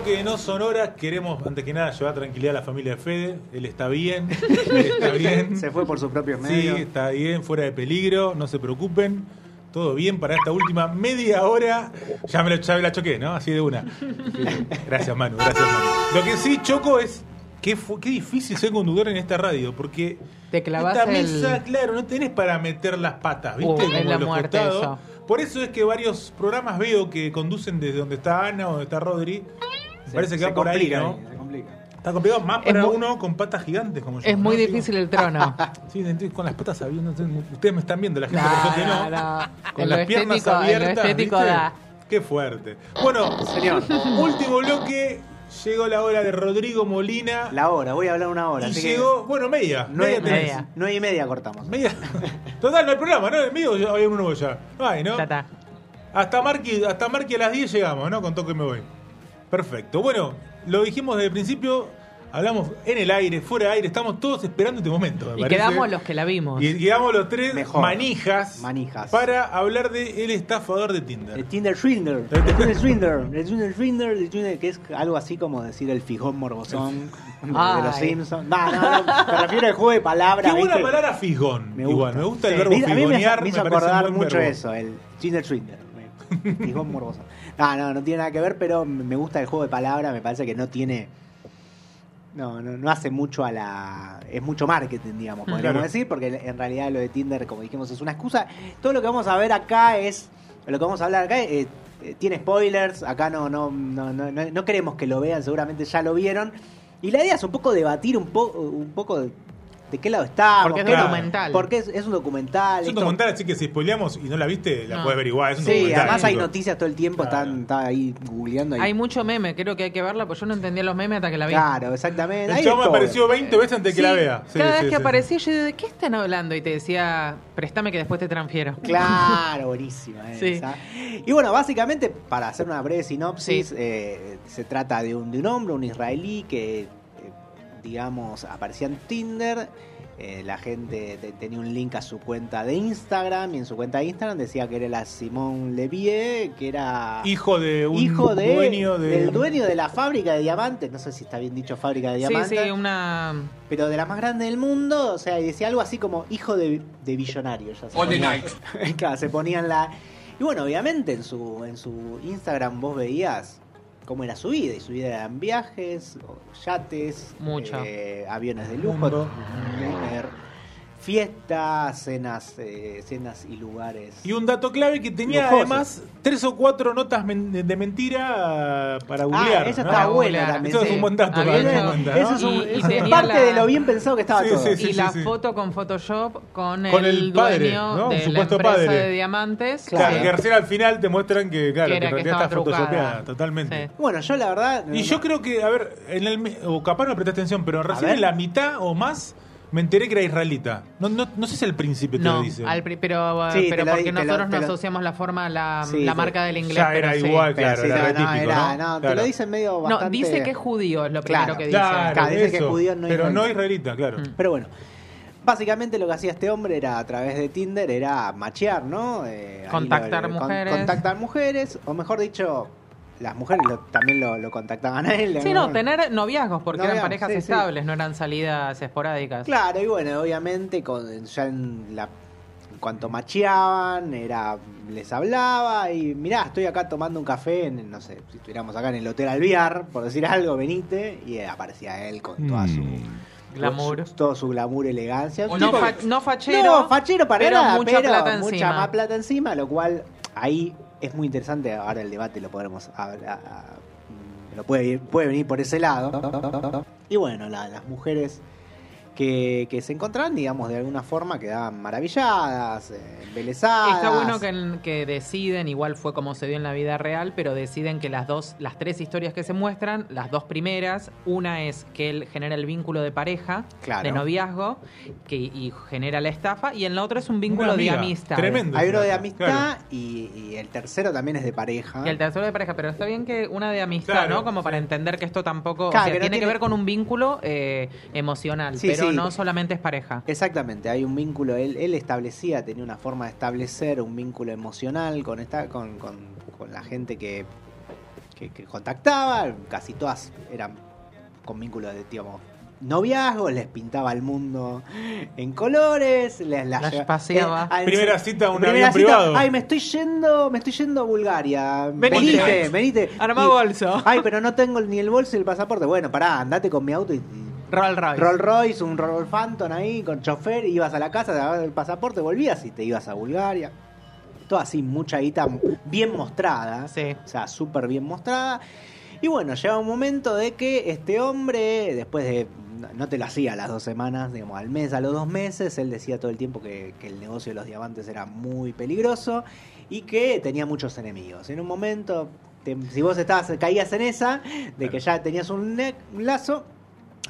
bloque de No Sonoras. Queremos, antes que nada, llevar tranquilidad a la familia de Fede. Él está bien. Él está bien. Se fue por sus propios Sí, medios. está bien, fuera de peligro. No se preocupen. Todo bien para esta última media hora. Ya me, lo, ya me la choqué, ¿no? Así de una. Gracias, Manu. Gracias, Manu. Lo que sí choco es. Qué, fu- qué difícil ser conductor en esta radio, porque Te clavas esta el- mesa, claro, no tenés para meter las patas, ¿viste? Uh, es la los muerte eso. Por eso es que varios programas veo que conducen desde donde está Ana o donde está Rodri. Se- parece que se va por ahí, ¿no? se complica. Está complicado más Es para muy- uno con patas gigantes como yo. Es muy ¿no? difícil el trono. Sí, con las patas abiertas. Ustedes me están viendo, la gente suerte no, no. no. Con En las piernas estético- abiertas. estético ¿viste? da. Qué fuerte. Bueno, Señor, último bloque. Llegó la hora de Rodrigo Molina. la hora, voy a hablar una hora. y así que llegó, bueno, media. nueve, media tenés. media. nueve y media cortamos. Media. Total, no hay programa, ¿no? En vivo ya hay uno ya. No hay, ¿no? Ya está. Hasta Marqui, hasta Marqui a las 10 llegamos, ¿no? Con toque me voy. Perfecto. Bueno, lo dijimos desde el principio. Hablamos en el aire, fuera de aire. Estamos todos esperando este momento. me Y parece. quedamos los que la vimos. Y quedamos los tres Mejor. manijas, Manijas. para hablar de el estafador de Tinder. El Tinder Swindler, el Tinder Swindler, el Tinder Swindler, el Tinder, que es algo así como decir el fijón morbosón de, de los. Simpsons. No, no, no, me refiero al juego de palabras. Qué buena ¿viste? palabra fijón. Me Igual, gusta. me gusta el Sí. verbo me- figonear. me hizo acordar mucho verbo. eso, el Tinder Swindler. Fijón morboso. No, no, no tiene nada que ver, pero me gusta el juego de palabras, me parece que no tiene... No, no, no hace mucho a la... Es mucho marketing, digamos, podríamos Claro. decir, porque en realidad lo de Tinder, como dijimos, es una excusa. Todo lo que vamos a ver acá es... Lo que vamos a hablar acá eh, eh, tiene spoilers, acá no, no, no, no, no, no queremos que lo vean, seguramente ya lo vieron. Y la idea es un poco debatir un, po un poco de, qué lado estamos. Porque es qué- documental. Porque es, es un documental. Es un esto- documental, así que si spoileamos y no la viste, la No. puedes ver igual. Es un Sí, documental, además hay noticias todo el tiempo, Claro. están, está ahí googleando. Ahí. Hay mucho meme, creo que hay que verla, pues yo no entendía los memes hasta que la vi. Claro, exactamente. El de me apareció 20 veces antes de que la vea. Sí, cada sí, vez que sí. aparecía yo digo, ¿de qué están hablando? Y te decía, préstame que después te transfiero. Claro, buenísima Sí. esa. Y bueno, básicamente, para hacer una breve sinopsis, Sí. eh, se trata de un, de un hombre, un israelí, que, digamos, aparecía en Tinder. eh, la gente te- tenía un link a su cuenta de Instagram y en su cuenta de Instagram decía que era la Simón Levie, que era Hijo de un hijo de, dueño de. del dueño de la fábrica de diamantes. No sé si está bien dicho fábrica de Sí, diamantes. sí, una... pero de la más grande del mundo, o sea, y decía algo así como hijo de, de billonario. Ya se All the ponía- night. claro, se ponían la. Y bueno, obviamente en su, en su Instagram vos veías cómo era su vida, y su vida eran viajes, yates, Mucho. eh, aviones de lujo, Mundo. tener fiestas, cenas, eh, cenas y lugares. Y un dato clave que tenía además tres o cuatro notas men- de mentira para googlear. ah, eso ¿no? está Para bueno googlear. también. Eso es un buen dato. Eso es, un- Y- y es parte la- de lo bien pensado que estaba Sí, todo. sí, sí. y la foto con Photoshop con, Con el padre, dueño de la supuesto empresa padre. de diamantes. Claro, Sí. que recién al final te muestran que, claro, Que que, está photoshopeada, totalmente. Sí. Bueno, yo la verdad. Y yo creo que, a ver, en el, o capaz no prestaste atención, pero recién en la mitad o más me enteré que era israelita. No, no, no sé si al principio te No, lo dice. al pero, Sí, pero porque di- nosotros no lo- asociamos la forma, la, Sí, la te- marca del inglés. ya era pero sí. igual, Pero claro, sí, era no, re no, típico, era- ¿no? no, te lo dicen medio No, bastante. dice que es judío, es lo primero Claro. que dice. Claro, Claro, dice que eso. judío no pero no israelita. claro. Mm. Pero bueno, básicamente lo que hacía este hombre era a través de Tinder era machear, ¿no? Eh, Contactar lo- mujeres. contactar mujeres, o mejor dicho, las mujeres lo- también lo, lo contactaban a él. Sí, no, tener noviazgos, porque eran parejas sí, sí. estables, no eran salidas esporádicas. Claro, y bueno, obviamente con, ya en la en cuanto macheaban, era les hablaba y mirá, estoy acá tomando un café, en, no sé, si estuviéramos acá en el Hotel Alviar, por decir algo, venite, y aparecía él con toda su... Mm. Glamour. su- todo su glamour, elegancia. No, tipo- fa- no fachero. no, fachero para pero nada, mucha pero plata mucha encima. más plata encima, lo cual ahí es muy interesante. Ahora el debate lo podremos hablar, lo puede, puede venir por ese lado. Y bueno, la- las mujeres que, que se encontraban, digamos, de alguna forma quedaban maravilladas, eh, embelesadas. Está bueno que, que deciden, igual fue como se dio en la vida real, pero deciden que las dos, las tres historias que se muestran, las dos primeras, una es que él genera el vínculo de pareja, Claro. de noviazgo, que, y genera la estafa, y en la otra es un vínculo de amistad. Tremendo. Hay uno de Claro. amistad y, y el tercero también es de pareja. Y el tercero de pareja, pero está bien que una de amistad, Claro, ¿no? Como para entender que esto tampoco, Claro, o sea, que no tiene, que ver con un vínculo eh, emocional, Sí, pero sí. no solamente es pareja. Exactamente, hay un vínculo, él, él establecía, tenía una forma de establecer un vínculo emocional con esta, con, con, con la gente que, que, que contactaba, casi todas eran con vínculo de, digamos, noviazgo, les pintaba el mundo en colores, les las Las paseaba. al- Primera cita a un primera avión cita, privado. Ay, me estoy yendo, me estoy yendo a Bulgaria. Venite. Venite, venite. Armá Y- bolso. Ay, pero no tengo ni el bolso ni el pasaporte. Bueno, pará, andate con mi auto y- Roll Royce. Rolls Royce, un Rolls Phantom ahí con chofer, ibas a la casa, te dabas el pasaporte, volvías y te ibas a Bulgaria. Todo así, mucha guita bien mostrada. Sí. O sea, súper bien mostrada. Y bueno, llega un momento de que este hombre, después de. No te lo hacía a las dos semanas, digamos, al mes, a los dos meses, él decía todo el tiempo que, que el negocio de los diamantes era muy peligroso y que tenía muchos enemigos. En un momento, te- si vos estabas, caías en esa, de que ya tenías un, ne- un lazo,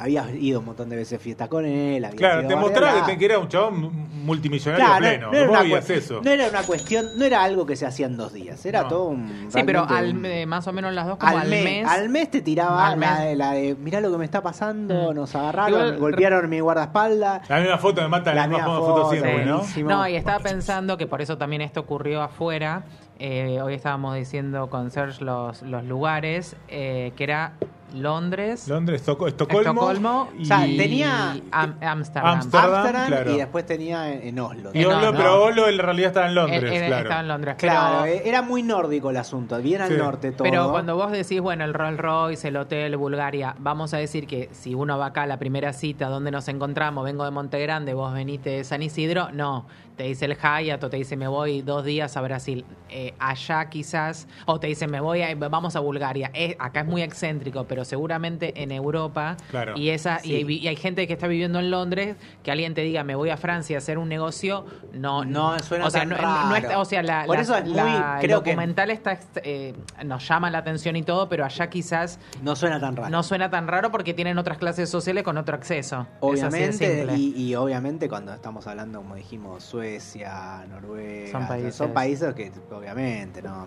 habías ido un montón de veces a fiesta con él. Claro, te mostraba que, era un chabón multimillonario Claro, pleno. no, era ¿Cómo una eso? no era una cuestión, no era algo que se hacía en dos días, era No. todo un. Sí, pero al, un- más o menos las dos como al, al, mes, mes. al mes te tiraba Al la, de, la de, mirá lo que me está pasando, Mm. nos agarraron, Igual- golpearon mi guardaespaldas. La misma foto me mata, la, La misma foto, foto, siempre. ¿no? No, y estaba pensando que por eso también esto ocurrió afuera. Eh, hoy estábamos diciendo con Serge los, los lugares, eh, que era Londres, Londres, Estoco- Estocolmo. Estocolmo y, O sea, y tenía- Am-. Amsterdam, Amsterdam claro. y después tenía en, en Oslo. y no, Oslo, no. pero Oslo en realidad estaba en Londres, claro. Estaba en Londres. Claro, pero- eh, era muy nórdico el asunto, bien al Sí. norte todo. Pero cuando vos decís, bueno, el Rolls Royce, el hotel, Bulgaria, vamos a decir que si uno va acá a la primera cita, donde nos encontramos? Vengo de Monte Grande, vos veniste de San Isidro, no. Te dice el Hyatt o te dice me voy dos días a Brasil. Eh, allá quizás, o te dice me voy, a- vamos a Bulgaria. Eh, acá es muy excéntrico, pero seguramente en Europa. Claro. Y, esa, y, Sí. hay, y hay gente que está viviendo en Londres, que alguien te diga me voy a Francia a hacer un negocio, no. No, suena o sea, tan no, raro. no está- o sea, la, Por la- eso es muy- la- el que- documental está, eh, nos llama la atención y todo, pero allá quizás no suena tan raro. no suena tan raro porque tienen otras clases sociales con otro acceso. Obviamente, y obviamente cuando estamos hablando, como dijimos, Suecia, Noruega, Son países. son países que obviamente no,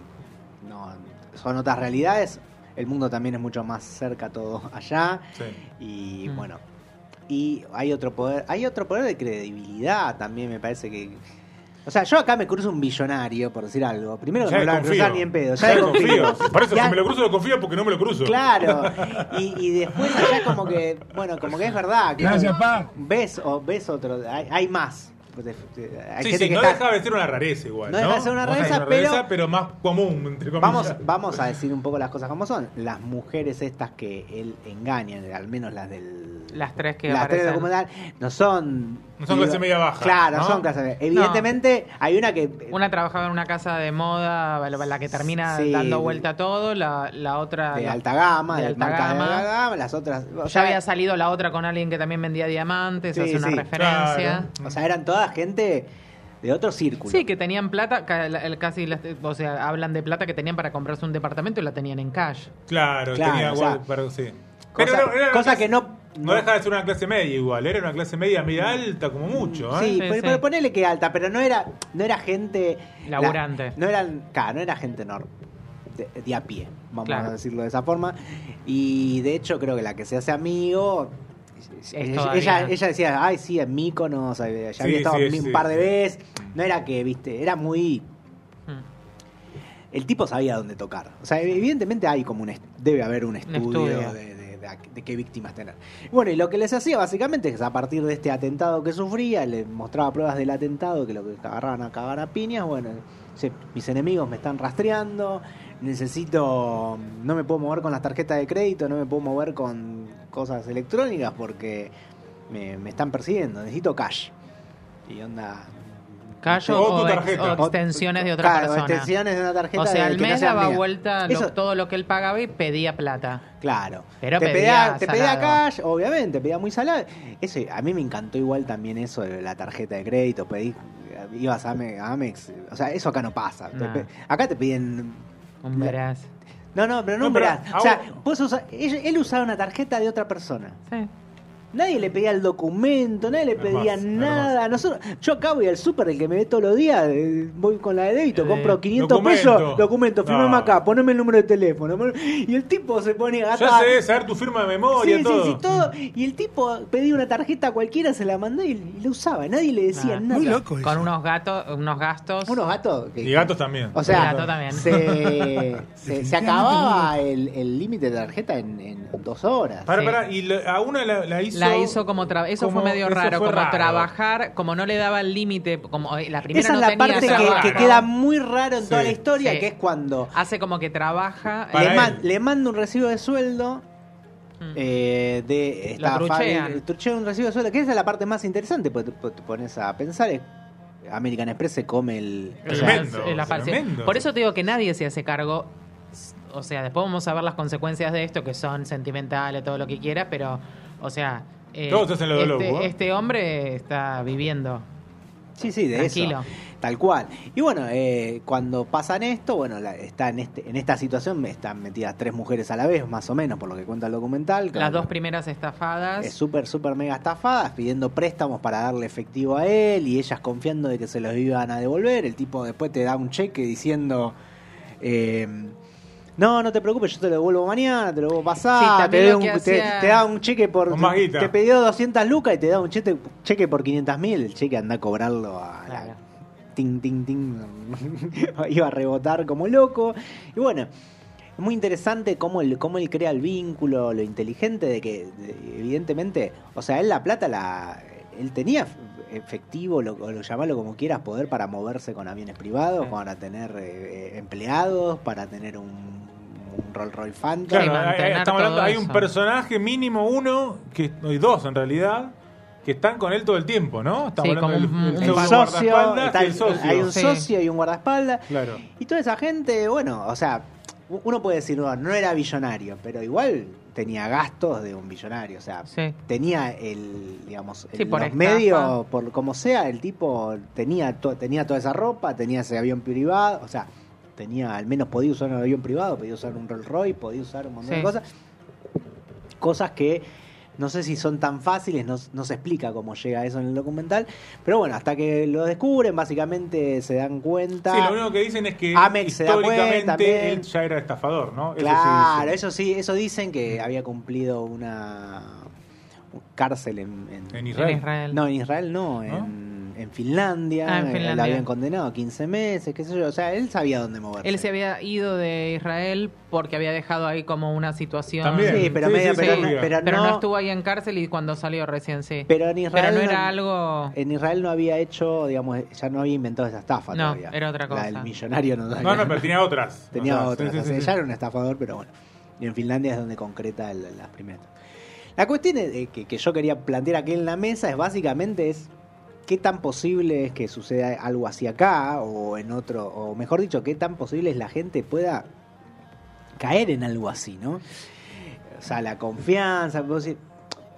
no son otras realidades. El mundo también es mucho más cerca todo allá Sí. y Mm. bueno, y hay otro poder, hay otro poder de credibilidad también me parece que o sea, yo acá me cruzo un billonario, por decir algo. Primero que no lo voy a confío. cruzar ni en pedo. Ya, Ya confío. Por eso, Ya- si me lo cruzo, lo confío porque no me lo cruzo. Claro. Y, y después allá es como que, bueno, como que es verdad. Que Gracias, pa. Ves, o, ves otro, hay, hay más. Hay Sí, gente sí, que no está- deja de ser una rareza igual. No No, deja de ser una deja de rareza, pero- pero más común, entre comillas. Vamos, vamos a decir un poco las cosas como son. Las mujeres estas que él engaña, al menos las del... Las tres que las tres aparecen. documental, no son... No son clase media baja, Claro, ¿no? son clase media. Evidentemente hay una que... Una trabajaba en una casa de moda, la la que termina Sí, dando vuelta a todo, la, la otra... de la- alta gama, de de, alta marca de gama. alta gama, las otras... o ya sea, había salido la otra con alguien que también vendía diamantes, Sí, hace una sí, referencia. claro. o sea, eran toda gente de otro círculo. Sí, que tenían plata, ca- la- el- casi, las- o sea, hablan de plata que tenían para comprarse un departamento y la tenían en cash. Claro, Claro, tenía o sea, pero sí. Cosa, Pero no, era una cosa clase- que no... No deja de ser una clase media igual, era una clase media, media alta como mucho, ¿eh? Sí, Sí, pero, sí. pero ponele que alta, pero no era, no era gente la- Laburante. no eran, claro, no era gente nor, de, de a pie, vamos Claro. a decirlo de esa forma. Y de hecho creo que la que se hace amigo ella, ella, ella decía, ay sí, en Míconos, ya Sí, había estado sí, un sí, par de sí. veces. No era que, viste, era muy Mm. el tipo sabía dónde tocar. O sea, evidentemente hay como un debe haber un estudio, estudio. De, de- qué víctimas tener. Bueno, y lo que les hacía básicamente es a partir de este atentado que sufría, le mostraba pruebas del atentado, que lo que agarraban a cagar a piñas, bueno, mis enemigos me están rastreando, necesito, no me puedo mover con las tarjetas de crédito, no me puedo mover con cosas electrónicas porque me, me están persiguiendo, necesito cash. Y onda, Callo O tu o, ex- o extensiones de otra Claro, persona. extensiones de una tarjeta. O sea, no mes sean daba vuelta lo- Eso- todo lo que él pagaba y pedía plata. Claro. Pero te pedía pedía, te pedía cash, obviamente, pedía muy salado. Eso, a mí me encantó igual también eso de la tarjeta de crédito. Pedí, ibas a Ame- a Amex. O sea, eso acá no pasa. No. acá te piden. Un verás. No, no, pero no, No, pero verás. O sea, vos él, él usaba una tarjeta de otra persona. Sí. Nadie le pedía el documento, nadie le Hermoso, pedía nada. Nosotros, yo acá voy al súper, el que me ve todos los días, eh, voy con la de débito, Eh, compro 500 documento. pesos, documento, firmame No. acá, poneme el número de teléfono. Y el tipo se pone a Ya sé, saber tu firma de memoria, Sí, todo. sí, sí, todo. Y el tipo pedía una tarjeta cualquiera, se la mandó y, y la usaba. Nadie le decía Ah. nada. Muy loco eso. Con unos gatos, unos gastos. Unos gatos. que- Y gatos también. O sea, Gato también. se, se, se acababa el límite de tarjeta en, en dos horas. Para, Sí. para, y lo- a una la, la hizo. La hizo como tra- eso como- fue medio eso raro, fue como raro. trabajar, como no le daba el límite, como eh, la primera Esa es no la tenía parte que, queda muy raro en Sí. toda la historia, Sí. que es cuando hace como que trabaja le, él. man- le manda un recibo de sueldo Mm. eh, de Lo estafa- truchean. truchea un recibo de sueldo, que esa es la parte más interesante, porque te, te pones a pensar, es- American Express se come el... O sea, Tremendo, es la tremendo. Por eso te digo que nadie se hace cargo. O sea, después vamos a ver las consecuencias de esto, que son sentimentales, todo lo que quiera, pero, o sea, eh, Todos hacen lo de este, loco, ¿eh? este hombre está viviendo. Sí, sí, de Tranquilo. eso. Tal cual. Y bueno, eh, cuando pasan esto, bueno, la- está en, este, en esta situación están metidas tres mujeres a la vez, más o menos, por lo que cuenta el documental. Las dos primeras estafadas. Es súper, súper mega estafadas, pidiendo préstamos para darle efectivo a él y ellas confiando de que se los iban a devolver. El tipo después te da un cheque diciendo... eh, no, no te preocupes, yo te lo devuelvo mañana, te lo devuelvo Sí, pasar, también te, doy un- te- hacía- te da un cheque por... Te, pidió 200 lucas y te da un cheque, cheque por 500 mil, el cheque anda a cobrarlo a... la- Claro. ting, ting, ting, iba a rebotar como loco. Y bueno, es muy interesante cómo él, cómo él crea el vínculo, lo inteligente de que, de- evidentemente, o sea, él la plata la. Él tenía efectivo, lo, o lo llamalo como quieras, poder para moverse con aviones privados, Sí. para tener eh, eh, empleados, para tener un, un Rolls Royce Phantom. Claro, estamos hablando, hay un eso. personaje mínimo uno, que hay dos en realidad, que están con él todo el tiempo, ¿no? Estamos Sí, hablando como del un- el El socio, guardaespaldas está y el el- socio. hay un Sí. socio y un guardaespaldas. Claro. Y toda esa gente, bueno, o sea, uno puede decir, no, no era billonario, pero igual tenía gastos de un billonario, o sea, Sí. tenía el, digamos, Sí, el- por los medios, por como sea, el tipo tenía, to- tenía toda esa ropa, tenía ese avión privado, o sea, tenía, al menos podía usar un avión privado, podía usar un Rolls Royce, podía usar un montón de cosas, cosas que no sé si son tan fáciles, no, no se explica cómo llega a eso en el documental, pero bueno, hasta que lo descubren, básicamente se dan cuenta. Sí, lo único que dicen es que Amex históricamente él ya era estafador, ¿no? Eso sí Claro, eso sí, eso dicen que había cumplido una cárcel en, en- En Israel. En Israel. no, en Israel no, En, en Finlandia, Ah, en eh, Finlandia. la habían condenado a 15 meses, qué sé yo, o sea, él sabía dónde moverse. Él se había ido de Israel porque había dejado ahí como una situación. También. Sí, pero Sí, medio, sí, pero, sí, no- obvio. pero Pero no no, estuvo ahí en cárcel y cuando salió recién sí. pero en Israel Pero no era algo. en Israel no había hecho, digamos, ya no había inventado esa estafa No, todavía. era otra La cosa. del millonario no No, no, pero tenía otras. tenía O sea, otras. sí, sí, o sea, sí, ya era un estafador, pero bueno. Y en Finlandia es donde concreta el- las primeras. La cuestión es, eh, que, que yo quería plantear aquí en la mesa es básicamente es qué tan posible es que suceda algo así acá o en otro, o mejor dicho, qué tan posible es la gente pueda caer en algo así, ¿no? O sea, la confianza,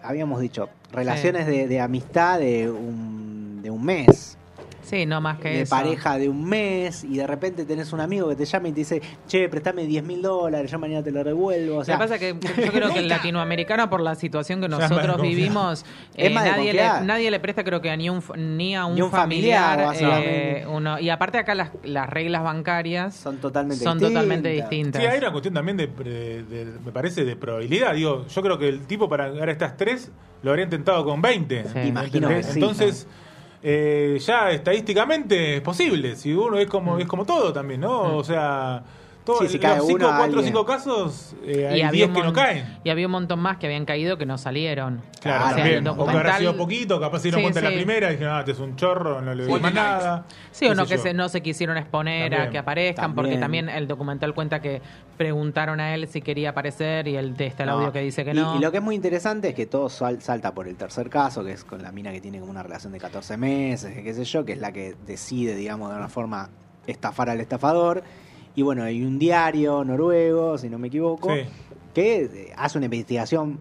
habíamos dicho, relaciones de, de amistad de un, de un mes Sí, no más que de eso. pareja de un mes y de repente tenés un amigo que te llama y te dice, che, préstame 10 mil dólares, yo mañana te lo revuelvo. O sea, Lo que pasa es que yo creo que el latinoamericano, por la situación que nosotros vivimos, eh, nadie, le, nadie le presta, creo que a ni, un, ni a un, Ni un familiar, eh, uno, y aparte acá las, las reglas bancarias son totalmente son distintas. totalmente distintas. Sí, hay una cuestión también de, de- de- me parece, de probabilidad. Digo, yo creo que el tipo para ganar estas tres lo habría intentado con 20. Sí. Imagino que sí. Entonces, eh, ya estadísticamente es posible. Si uno es como, es como todo también, ¿no? Mm. O sea, Todo, Sí, si cae los cinco, uno, cuatro o cinco casos, eh, Y hay había, 10 un que no caen. y había un montón más que habían caído que no salieron. Claro, el O que habrá sido poquito, capaz se dieron Sí, cuenta sí. la primera y dijeron, ah, este es un chorro, no le doy más nada. Sí, o no que yo. se, no se quisieron exponer a que aparezcan, porque También. el documental cuenta que preguntaron a él si quería aparecer y él está el No. audio que dice que Y- no. Y, lo que es muy interesante es que todo sal- salta por el tercer caso, que es con la mina que tiene como una relación de 14 meses, qué sé yo, que es la que decide, digamos, de una forma estafar al estafador. Y bueno, hay un diario noruego, si no me equivoco, Sí. que eh, hace una investigación.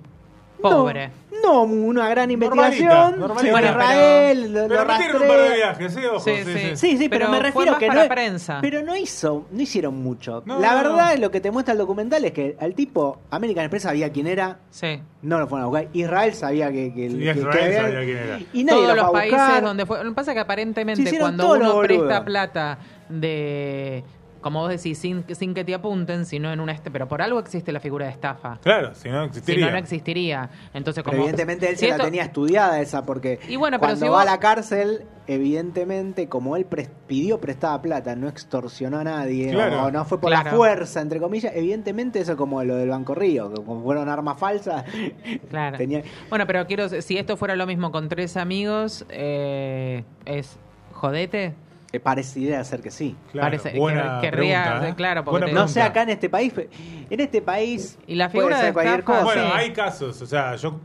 Pobre. No, no una gran Normalita, investigación. normalita. Bueno, Bueno, Israel, lo, Pero lo metieron un par de viajes, ¿eh? Ojo, Sí, sí, sí. sí. Sí, sí, pero, Pero me refiero que no, prensa. pero no hizo, no hicieron mucho. No, la verdad, no. lo que te muestra el documental es que al tipo American Express sabía quién era, Sí. no lo fueron a buscar. Israel sabía que, que, Sí, que- Israel que había- sabía quién era. Y nadie Todos lo los países donde fue. Lo que pasa es que aparentemente hicieron cuando uno presta plata de. Como vos decís, sin, sin que te apunten, sino en una. este- Pero por algo existe la figura de estafa. Claro, si no Si existiría. no, no existiría. Entonces, Pero como. evidentemente él si se esto- la tenía estudiada esa, porque Y bueno, pero cuando si va a la cárcel, evidentemente, como él pres- pidió prestada plata, no extorsionó a nadie, Claro. o no fue por la fuerza, entre comillas, evidentemente eso es como lo del Banco Río, que como fueron armas falsas, Claro. tenía... Bueno, pero quiero. Si esto fuera lo mismo con tres amigos, eh, es. Jodete. Eh, Parecería ser que sí. Claro, Parece que buena querría- pregunta, ¿eh? claro, porque Buena te- No pregunta. sé acá en este país, pe- en este país Y la puede figura ser de cualquier estafa, cosa. Bueno, Sí. hay casos, o sea, yo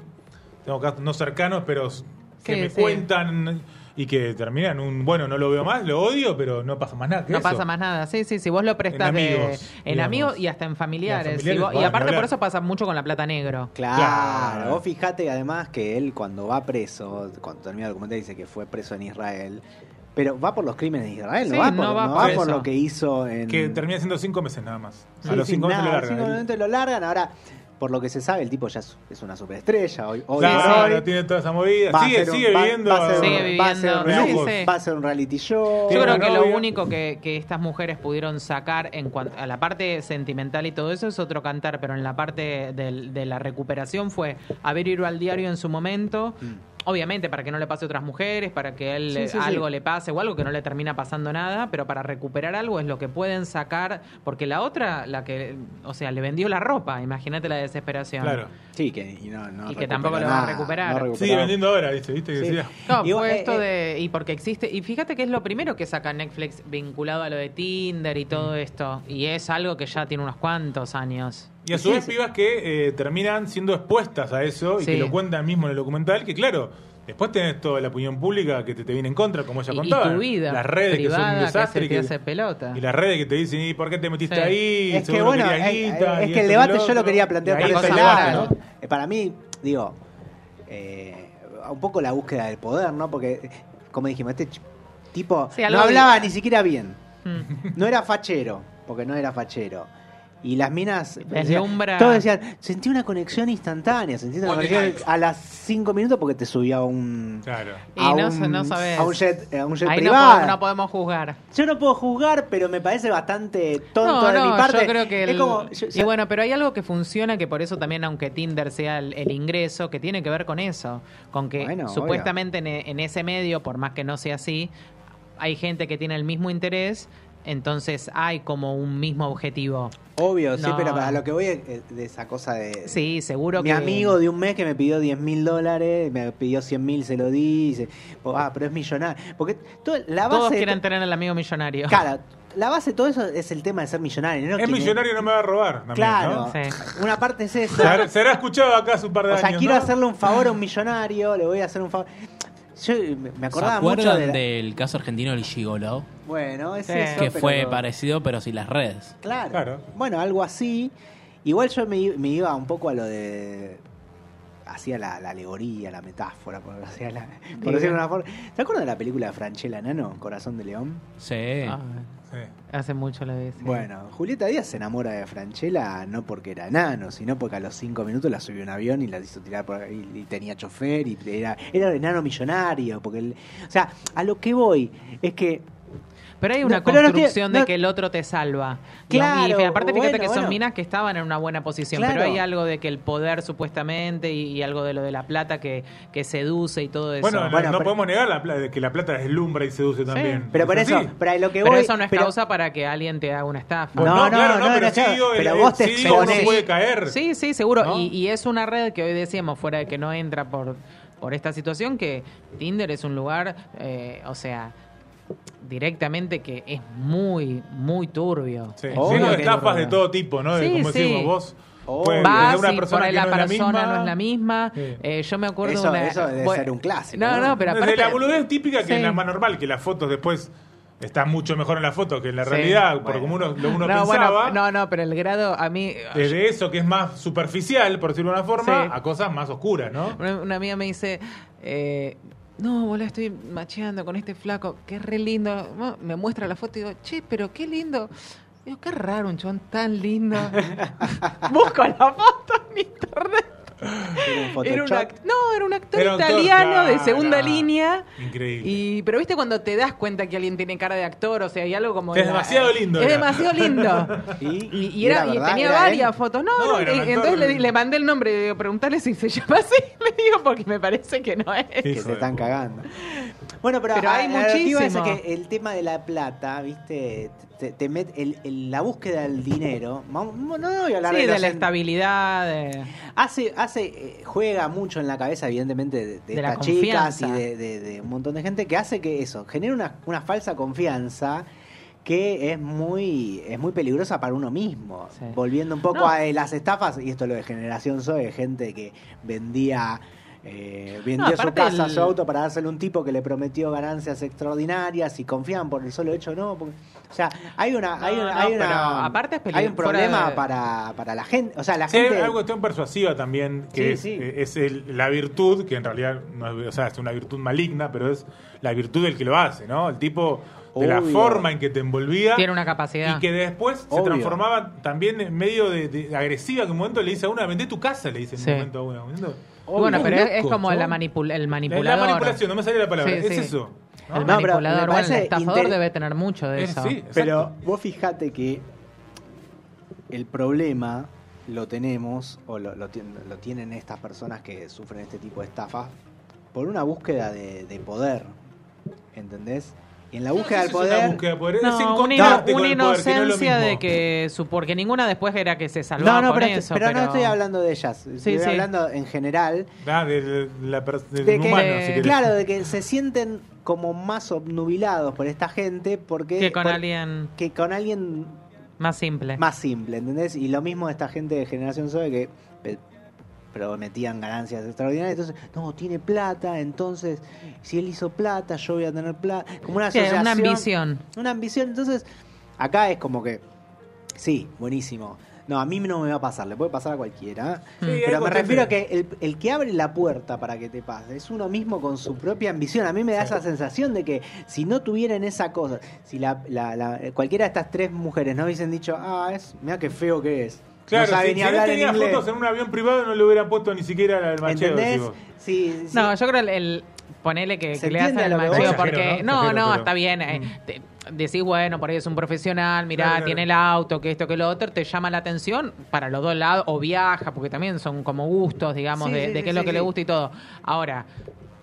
tengo casos no cercanos, pero que Sí, me sí. cuentan y que terminan un, bueno, no lo veo más, lo odio, pero no pasa más nada. que No eso. pasa más nada. Sí, sí, si vos lo prestás En de- amigos, en digamos. amigos y hasta en familiares. Y vos- bueno, aparte por hablar. eso pasa mucho con la plata negro. Claro, Claro. vos fijate además que él cuando va preso, cuando termina el documental dice que fue preso en Israel, pero va por los crímenes de Israel, Sí, no va por, no va no por va por eso. lo que hizo en... Que termina siendo cinco meses nada más. Sí, a los cinco meses lo largan. cinco lo largan, ahora, por lo que se sabe, el tipo ya es, una superestrella, hoy, hoy Claro, por hoy. no tiene toda esa movida. Va a Sigue, ser un- sigue va- viviendo. va a ser- Sigue va a ser viviendo, un de sí. va a ser un reality show. Yo creo que lo único que, que estas mujeres pudieron sacar en cuanto a la parte sentimental y todo eso es otro cantar, pero en la parte del- de la recuperación fue haber ido al diario en su momento, obviamente para que no le pase a otras mujeres, para que él. Sí, sí, algo le pase o algo que no le termina pasando nada, pero para recuperar algo es lo que pueden sacar, porque la otra, la que, o sea, le vendió la ropa, imagínate la desesperación. Claro. Sí, que, y no, no Y que tampoco lo va a recuperar. no. Sigue vendiendo ahora, ¿viste? ¿Viste que Sí. decía? No, Y fue eh, esto eh, de. Y porque existe. Y fíjate que es lo primero que saca Netflix vinculado a lo de Tinder y todo esto. Y es algo que ya tiene unos cuantos años. Y a su Sí, vez, sí. pibas que eh, terminan siendo expuestas a eso y Sí. que lo cuentan mismo en el documental, que claro, después tenés toda la opinión pública que te, te viene en contra, como ella Y, y contaba. tu vida. Las redes que son un desastre. Que y se que- te hace pelota. y las redes que te dicen, ¿y por qué te metiste Sí. ahí? Es que bueno, es, guita, es y que el debate yo lo quería plantear por ese. Eh, Para mí, digo, eh, un poco la búsqueda del poder, ¿no? Porque, como dijimos, este tipo no hablaba de- ni siquiera bien. Mm. No era fachero, porque no era fachero. Y las minas. Deslumbra. Todos decían, sentí una conexión instantánea, sentí una conexión a las 5 minutos porque te subía a un. Claro. Y a no, un, no sabes. A un jet, a un jet Ahí no privado. podemos, no podemos juzgar. Yo no puedo juzgar, pero me parece bastante tonto no, de mi parte. yo creo que es el- como, yo- y bueno, pero hay algo que funciona que por eso también, aunque Tinder sea el, el ingreso, que tiene que ver con eso, con que Bueno, supuestamente en, e- en ese medio, por más que no sea así, hay gente que tiene el mismo interés, entonces hay como un mismo objetivo. Obvio, sí, pero para lo que voy es de esa cosa de... Sí, seguro Mi que amigo de un mes que me pidió 10 mil dólares, me pidió 100 mil, se lo di, "Oh, ah, pero es millonario. Porque todo- la base... todos quieren tener al amigo millonario. Claro, la base de todo eso es el tema de ser millonario. ¿no? Es millonario, no me va a robar. También, Claro. ¿no? Sí. Una parte es Se esa. habrá- se habrá escuchado acá hace un par de O sea, años. quiero ¿no? hacerle un favor a un millonario, le voy a hacer un favor. Yo me- me ¿Se acordaba mucho acuerdan de... la- del caso argentino del Gigolo? Bueno, es Sí. eso. Que pero- fue parecido, pero sin las redes. Claro. Claro. Bueno, algo así. Igual yo me, me iba un poco a lo de. Hacía la, la alegoría, la metáfora, por, hacía la- por decirlo de una forma. ¿Te acuerdas de la película de Franchella Nano, Corazón de León? Sí. Ah, Sí. hace mucho vi. sí. Bueno, Julieta Díaz se enamora de Franchella no porque era nano, sino porque a los cinco minutos la subió a un avión y la hizo tirar por ahí y tenía chofer y era, era enano millonario. Porque el- o sea, a lo que voy es que Pero hay una No, pero no construcción de que el otro te salva. Claro, Y aparte fíjate bueno, que son bueno. minas que estaban en una buena posición, Claro. pero hay algo de que el poder supuestamente y, y algo de lo de la plata que, que seduce y todo eso. Bueno, no, Bueno, no pero- podemos negar la que la plata deslumbra y seduce también. Pero por ¿Es eso, así? pero a lo que pero voy. eso no es pero- causa para que alguien te haga una estafa. No, no, no, claro, no, no, pero sí, pero el- vos te sí, uno exponés. puede caer. Sí, sí, seguro. ¿No? Y, y es una red que hoy decíamos, fuera de que no entra por, por esta situación, que Tinder es un lugar, eh, o sea, directamente que es muy, muy turbio. Sí, lleno de estafas de todo tipo, ¿no? Sí, como sí. decimos vos. Puede- Vas una y persona por la no persona misma. no es la misma. Sí. Eh, yo me acuerdo Eso- una- eso debe bueno, ser un clásico, No, ¿no? no, pero Desde aparte. la boludez típica que Sí. es la más normal, que las fotos después están mucho mejor en la foto que en la Sí. realidad, por Bueno. como uno, lo uno no, bueno, pensaba. no, no, pero el grado a mí. Desde eso que es más superficial, por decirlo de una forma, Sí. a cosas más oscuras, ¿no? Una, una amiga me dice, eh, no, boludo, estoy macheando con este flaco, que re lindo. Me muestra la foto y digo, che, pero qué lindo. Digo, qué raro un chabón tan lindo. Busco la foto en internet. Era un act- no, era un actor Era un actor, italiano de segunda línea. Increíble. Y, pero viste cuando te das cuenta que alguien tiene cara de actor, o sea, hay algo como... Es de- demasiado lindo Es era. demasiado lindo. ¿Y? Y, y ¿Y era, era y verdad? tenía ¿Era varias él? fotos. No, No, no, era un y- actor. entonces le, mandé el nombre, digo, preguntarle si se llama así. Le digo, porque me parece que no es. que se están cagando. Bueno, pero, hay es muchísimo. que el tema de la plata, ¿viste? Te, te met- el- el- la búsqueda del dinero. No, no voy a hablar Sí, de, la en- estabilidad. de- Hace, hace, eh, juega mucho en la cabeza, evidentemente, de, de estas chicas y de, un montón de gente que hace que eso, genera una, una falsa confianza que es muy, es muy peligrosa para uno mismo. Sí. Volviendo un poco No. a las estafas, y esto lo de generación Zoe, gente que vendía. Eh, vendió No, su casa, el- su auto para dárselo a un tipo que le prometió ganancias extraordinarias y confían por el solo hecho no. porque- o sea, hay una, hay una, no, hay una- aparte es hay un problema de- para, para la gente, o sea, la Sí, hay gente una cuestión persuasiva también, que Sí, es, sí. eh, es el- la virtud, que en realidad no es, o sea, es una virtud maligna, pero es la virtud del que lo hace, ¿no? El tipo de la forma en que te envolvía. Tiene una capacidad. Y que después se transformaba también en medio de, de agresiva, que en un momento le dice a una, vendé tu casa, le dice en Sí. un momento a una. Bueno, pero es, como la manipul el La, manipulador. la manipulación, no me sale la palabra, Sí, es eso. ¿no? El No, manipulador, bueno, el estafador inter- debe tener mucho de Eh, eso. sí. Pero vos fijate que el problema lo tenemos, o lo, lo lo tienen estas personas que sufren este tipo de estafas, por una búsqueda de, de poder. ¿Entendés? Y en la búsqueda del poder. búsqueda de poder, es No, una, encontrarte con una el poder, que no es lo inocencia de que su porque ninguna después era que se salvaba No, no, con pero, eso, pero no estoy hablando de ellas. Estoy sí. hablando en general. Ah, de, de la del De que- humano, si querés. claro, de que se sienten como más obnubilados por esta gente porque. que con por- alguien que con alguien más simple. más simple, ¿entendés? Y lo mismo esta gente de Generación Zoe que pe- prometían ganancias extraordinarias. Entonces, no, tiene plata, entonces, si él hizo plata, yo voy a tener plata. Como una Sí, una ambición. Una ambición. Entonces, acá es como que, sí, buenísimo. No, a mí no me va a pasar, le puede pasar a cualquiera. Sí, hay Pero me refiero a que el, el que abre la puerta para que te pase es uno mismo con su propia ambición. A mí me da Sí. esa sensación de que si no tuvieran esa cosa, si la, la- la- cualquiera de estas tres mujeres no hubiesen dicho, ah, es, mira qué feo que es. Claro, no sabe si, ni si él hablar en tenía inglés. fotos en un avión privado no le hubieran puesto ni siquiera el macheo. ¿Entendés? Sí, sí. No, yo creo el, el- ponele que, Se que le hacen el macheo porque no, ¿no? no, pero- está bien. eh, Mm. te- decís, bueno, por ahí es un profesional, mirá, Claro, claro. tiene el auto, que esto, que lo otro, te llama la atención para los dos lados, o viaja, porque también son como gustos, digamos, Sí, de, sí, de sí, qué es lo sí, que le gusta y todo. Ahora,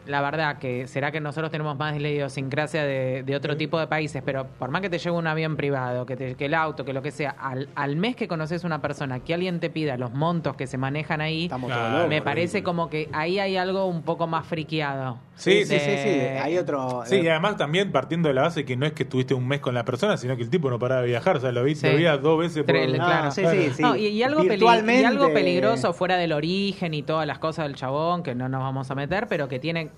la verdad que será que nosotros tenemos más la idiosincrasia de, de otro tipo de países, pero por más que te lleve un avión privado, que, te- que el auto, que lo que sea, al, al mes que conoces una persona, que alguien te pida los montos que se manejan ahí, Estamos Claro. todos locos. me parece como que ahí hay algo un poco más friqueado. Sí, sí, sí, sí, sí. Hay otro. Sí, eh, y además también partiendo de la base que no es que estuviste un mes con la persona, sino que el tipo no paraba de viajar, o sea, lo vi, Sí. lo veía dos veces por... Tre- no, claro. sí, sí, sí. No, y, y algo y algo peligroso fuera del origen y todas las cosas del chabón que no nos vamos a meter, pero que tiene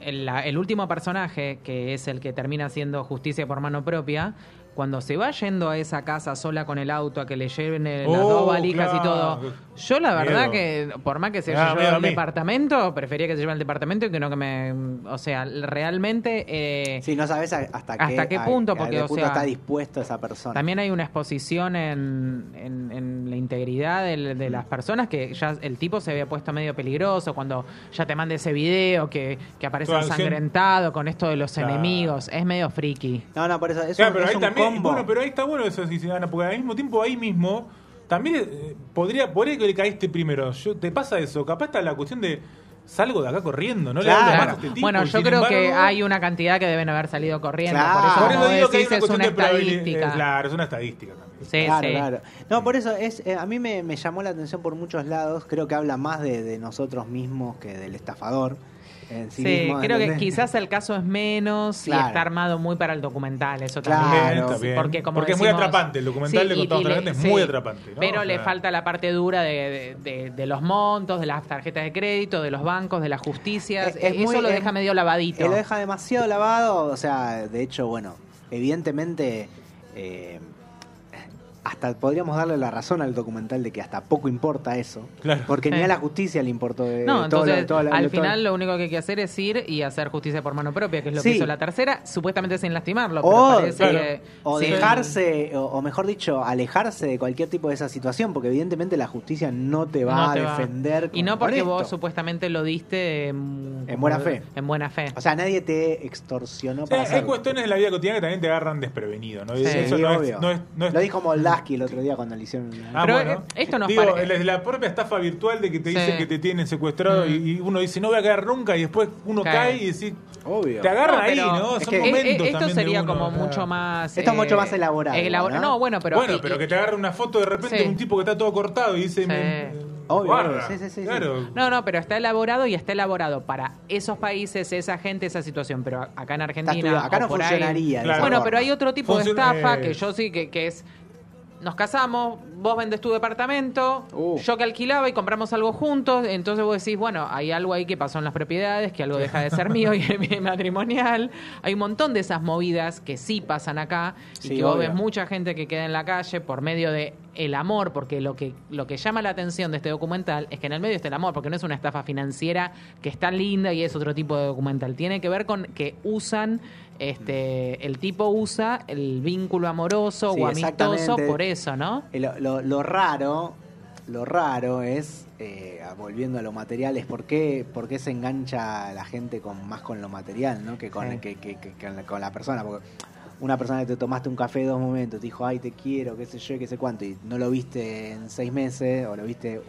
el, el último personaje, que es el que termina haciendo justicia por mano propia, cuando se va yendo a esa casa sola con el auto a que le lleven eh, las Oh, dos valijas y todo, yo la verdad Miedo. que por más que se Ah, haya llevado a al departamento, prefería que se lleve al departamento y que no que me... O sea, realmente... eh, Sí, no sabes hasta qué, ¿Hasta qué a- punto? a Porque, qué o punto sea, está dispuesto esa persona. También hay una exposición en, en- en la integridad de, las personas que ya el tipo se había puesto medio peligroso cuando ya te manda ese video que, que aparece ensangrentado con esto de los Claro. enemigos. Es medio friki. No, no, por eso es Claro, un, pero es ahí un también, combo. bueno, pero ahí está bueno eso, si se gana, porque al mismo tiempo ahí mismo también eh, podría, podría que le caíste primero. Yo, ¿Te pasa eso? Capaz está la cuestión de salgo de acá corriendo, no le Claro. hablo más a este tipo. bueno, yo creo que hay una cantidad que deben haber salido corriendo. Claro. Por eso, Por como digo decís, es una estadística. eh, Claro, es una estadística también. Sí, claro, sí. claro. No, por eso es, eh, a mí me, me llamó la atención por muchos lados. Creo que habla más de, de nosotros mismos que del estafador. En sí, Sí, mismo, creo que quizás el caso es menos Claro. y está armado muy para el documental, eso Claro. también. Bien, está bien. Porque, como Porque es muy atrapante, el documental de Contamos y le- es muy atrapante, ¿no? Pero O le falta la parte dura de, de- de- de los montos, de las tarjetas de crédito, de los bancos, de las justicias. Es- es eso muy- lo es- deja medio lavadito. Que lo deja demasiado lavado, o sea, de hecho, bueno, evidentemente, eh, hasta podríamos darle la razón al documental de que hasta poco importa eso, Claro. porque ni a la justicia le importó. eh, No, todo lo- entonces todo lo- al todo- final lo único que hay que hacer es ir y hacer justicia por mano propia, que es lo Sí. que hizo la tercera, supuestamente sin lastimarlo. pero O, parece claro. que- o sí. dejarse, o, o mejor dicho, alejarse de cualquier tipo de esa situación, porque evidentemente la justicia no te va No a va. defender. Y no porque vos supuestamente lo diste en, En buena fe. En buena fe. O sea, nadie te extorsionó O sea, para hay hacerlo. cuestiones de la vida cotidiana que también te agarran desprevenido, ¿no? Sí. Eso Sí, no obvio. es, no es, no es- Lo dijo El otro día cuando le hicieron. una- Ah, Pero, bueno. eh, esto nos Digo, la, propia estafa virtual de que te Sí. dicen que te tienen secuestrado Mm. y, uno dice no voy a caer nunca y después uno Cae. cae y decís Obvio. te agarran No, ahí, ¿no? es Son Eh, eh, momentos esto también de sería uno, como mucho más. Esto es mucho más elaborado, elabora- ¿no? ¿no? bueno, pero. bueno, pero y- que te agarre una foto de repente Sí. de un tipo que está todo cortado y dice Sí. me- Obvio. Sí, sí, sí, sí. Claro. No, no, pero está elaborado y está elaborado para esos países, esa gente, esa situación. Pero acá en Argentina. Acá no ahí- funcionaría Claro. esa Bueno, pero hay otro tipo Funciona- de estafa eh. que yo sí que, que es. Nos casamos, vos vendes tu departamento, Uh. yo que alquilaba y compramos algo juntos, entonces vos decís, bueno, hay algo ahí que pasó en las propiedades, que algo deja de ser mío y es matrimonial. Hay un montón de esas movidas que sí pasan acá y Sí, que vos obvio. ves mucha gente que queda en la calle por medio de el amor, porque lo que, lo que llama la atención de este documental es que en el medio está el amor, porque no es una estafa financiera que está linda y es otro tipo de documental. Tiene que ver con que usan, este, el tipo usa el vínculo amoroso Sí, o amistoso por eso, ¿no? Lo, lo- lo raro, lo raro es, eh, volviendo a lo material, es por qué, por qué se engancha la gente con más con lo material, ¿no? Que con, Sí. que, que- que- que con la- con la persona. Porque una persona que te tomaste un café dos momentos, te dijo, ay, te quiero, qué sé yo, qué sé cuánto, y no lo viste en seis meses, o lo viste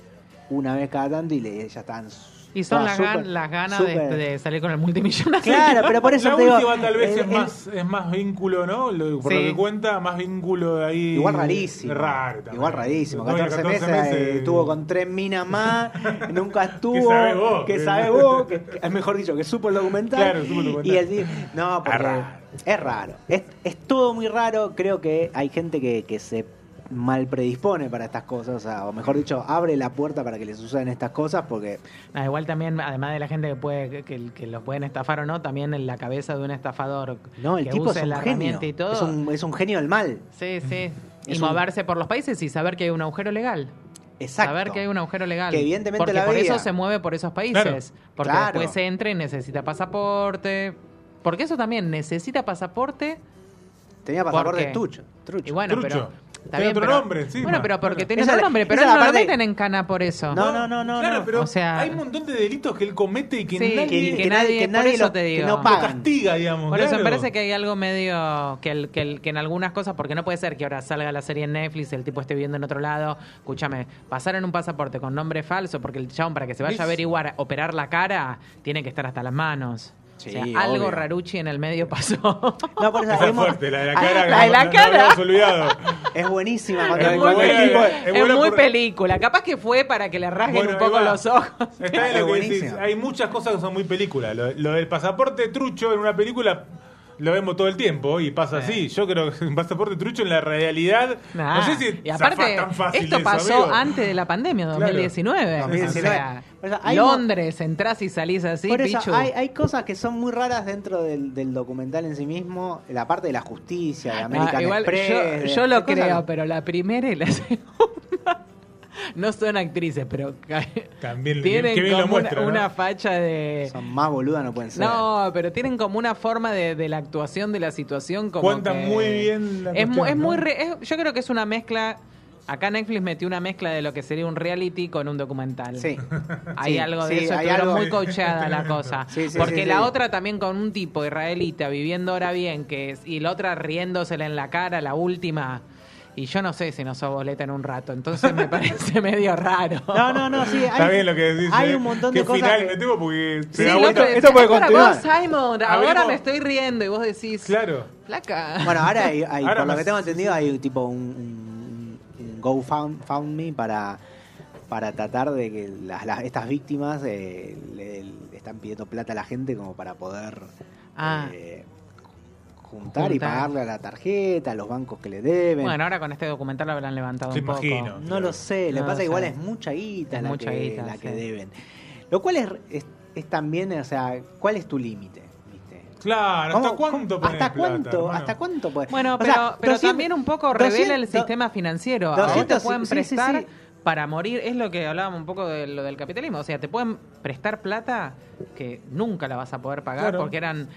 una vez cada tanto, y le, ya están. Y son las, súper- gan- las ganas de, salir con el multimillonario. Claro, pero por eso la te digo, última tal vez el- es, el- más, es más vínculo, ¿no? Lo- por Sí. lo que cuenta, más vínculo de ahí. Igual rarísimo. Raro también. Igual rarísimo. No, 14, meses, estuvo con tres minas más, nunca estuvo. Que sabés vos, que sabés vos, que, es mejor dicho, que supo el documental. Claro, supo el documental. Y el di- No, porque. Es raro. Es, es todo muy raro. Creo que hay gente que, que se mal predispone para estas cosas, o, sea, o mejor dicho, abre la puerta para que les sucedan estas cosas porque Ah, igual también, además de la gente que puede que, que los pueden estafar o no, también en la cabeza de un estafador no, el que tipo use es un la genio. herramienta y todo. Es un, es un genio del mal. Sí, sí. Y Es un- moverse por los países y saber que hay un agujero legal. Exacto. Saber que hay un agujero legal. Que evidentemente Porque la por veía. eso se mueve por esos países. Claro. Porque Claro. después se entra y necesita pasaporte. Porque eso también necesita pasaporte. Tenía pasaporte qué? trucho. trucho. Y bueno, Trucho. pero. Tiene otro pero- nombre encima. Bueno, pero porque Claro. tiene otro nombre. Pero no lo meten en cana por eso. No, no, no, no. Claro, no. pero O sea- hay un montón de delitos que él comete y que Sí, nadie que- que, nadie- que nadie lo, te que digo. no lo castiga, digamos. Por eso me claro. parece que hay algo medio que, el- que, el- que en algunas cosas, porque no puede ser que ahora salga la serie en Netflix, el tipo esté viviendo en otro lado. Escúchame, pasar en un pasaporte con nombre falso, porque el chabón para que se vaya a Es- averiguar, operar la cara, tiene que estar hasta las manos. Sí, o sea, algo obvio. raruchi en el medio pasó. No, por eso Esa es hemos- fuerte, la de la cara. la de no- la no- no cara. habíamos olvidado. Es buenísima. Es Cuando, muy el buena, tipo- es Es, muy por- película. Capaz que fue para que le rasguen Bueno, un poco va. los ojos. Está Es lo que decís. Hay muchas cosas que son muy películas. Lo, lo del pasaporte trucho en una película lo vemos todo el tiempo y pasa así. Yo creo que un pasaporte trucho en la realidad. Nah. No sé si y aparte, tan fácil esto eso, pasó amigo. antes de la pandemia, Claro. 2019. 2019. O sea, hay Londres, entrás y salís así, Por eso pichu. hay, hay cosas que son muy raras dentro del, del documental en sí mismo, la parte de la justicia, de Ah, American igual Express. yo, lo creo, pero la primera y la segunda no son actrices, pero También tienen lo como una, muestra, ¿no? una facha de... Son más boludas, no pueden ser. No, pero tienen como una forma de, de la actuación de la situación como Cuentan que- muy bien la es, mu- cuestión, es muy ¿no? re- es- yo creo que es una mezcla acá Netflix metió una mezcla de lo que sería un reality con un documental Sí. hay Sí, algo de sí, eso hay estuvieron algo- muy coacheada la cosa Sí, sí, porque sí, la sí. otra también con un tipo israelita viviendo ahora bien que es, y la otra riéndosela en la cara la última y yo no sé si nos sos boleta en un rato entonces me parece medio raro No, no, no, sí. Hay, Está bien lo que decís. Hay un montón Qué de cosas. final que- metemos porque se Sí, da el vuelta. otro- esto puede ahora continuar. vos, Simon, ahora me estoy riendo y vos decís, Claro. flaca. Bueno, ahora hay, hay- Ahora por lo que tengo entendido, hay tipo un, un, un GoFundMe para, para tratar de que las, las- estas víctimas eh, le, le están pidiendo plata a la gente como para poder Ah. eh, juntar, y pagarle a la tarjeta, a los bancos que le deben. Bueno, ahora con este documental lo habrán levantado Se un poco. imagino. no lo sé, lo No que pasa es que igual es mucha guita Es la, mucha que, guita, la que sí. deben. Lo cual es, es, es también, o sea, ¿cuál es tu límite? ¿Viste? Claro, ¿hasta ¿Cómo- cuánto pones ¿Hasta cuánto? ¿Hasta cuánto puede? Bueno, O pero, sea, pero 200 también un poco revela el 200 sistema financiero. A vos 200, te pueden sí, sí, prestar sí. para morir. Es lo que hablábamos un poco de lo del capitalismo. O sea, te pueden prestar plata que nunca la vas a poder pagar Claro. porque eran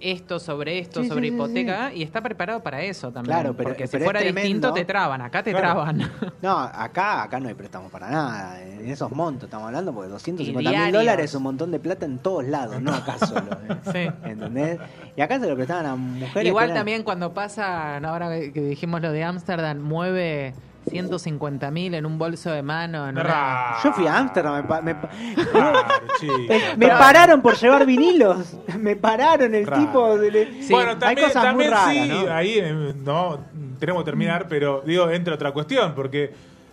esto sobre esto, Sí, sobre sí, sí, hipoteca y está preparado para eso también. Claro, pero- porque si pero fuera distinto te traban, acá te Claro. traban. No, acá, acá no hay préstamo para nada. En esos montos estamos hablando, porque 250 mil dólares es un montón de plata en todos lados, no acá solo. ¿eh? Sí. ¿Entendés? Y acá se lo prestaban a mujeres. Igual eran- también cuando pasa, ahora que dijimos lo de Ámsterdam, mueve 150 mil en un bolso de mano. En una- Ra- Yo fui a Ámsterdam, me, pa- me pa- Claro, chico. Me pararon por llevar vinilos. Me pararon el tipo. de- Sí, bueno, hay también, muy también raras, sí, ¿no? ahí eh, no tenemos que terminar, pero digo, entra otra cuestión, porque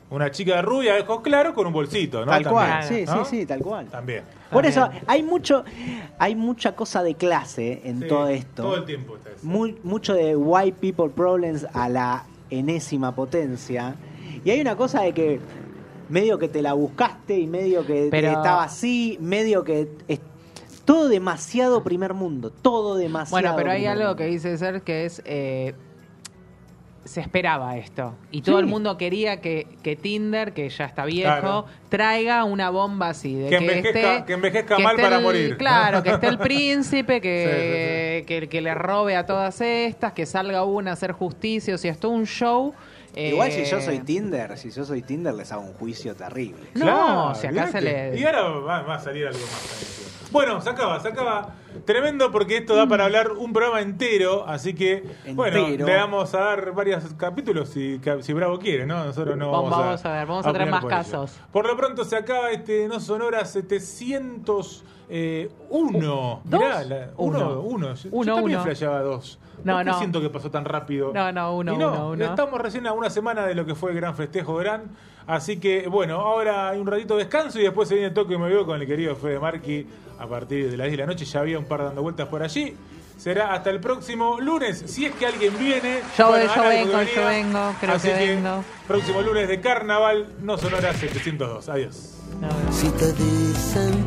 una chica rubia de ojos claros con un bolsito, ¿no? Tal cual, También, sí, ¿no? sí, sí, tal cual. También. Por eso hay mucho, hay mucha cosa de clase en Sí, todo esto. Todo el tiempo está eso. Muy- mucho de white people problems a la enésima potencia. Y hay una cosa de que medio que te la buscaste y medio que Pero- estaba así, medio que todo demasiado primer mundo, todo demasiado. Bueno, pero hay algo mundo. que dice Ser que es. eh, se esperaba esto. Y todo Sí. el mundo quería que, que Tinder, que ya está viejo, Claro. traiga una bomba así. De Que que, envejezca- esté, que envejezca que mal para el- morir. Claro, que esté el príncipe, que, Sí, Que, que le robe a todas estas, que salga una a hacer justicia. O sea, es todo un show. Igual si eh, yo soy Tinder, si yo soy Tinder les hago un juicio terrible. No, si acá se le- Y ahora va, va a salir algo más. Bueno, se acaba, se acaba. Tremendo porque esto da para hablar un programa entero, así que, bueno, le vamos a dar varios capítulos si, si Bravo quiere, ¿no? Nosotros no Vamos- vamos, vamos a ver, vamos a traer opinar más por ello. casos. Por lo pronto se acaba este No Sonora 701. ¿Dos? Mirá, la- uno, Uno. uno. Yo, Uno, yo también uno. flasheaba dos. No, ¿Por qué no. siento que pasó tan rápido? No, no, uno, Y no, uno, uno. Estamos recién a una semana de lo que fue el gran festejo gran. Así que, bueno, ahora hay un ratito de descanso y después se viene Toque Me Veo con el querido Fede Marqui a partir de las 10 de la noche. Ya había un par dando vueltas por allí. Será hasta el próximo lunes, si es que alguien viene. Yo- Bueno, yo vengo, que yo vengo, creo Así que vengo. Próximo lunes de carnaval, no sonora 702. Adiós. No, Si te dicen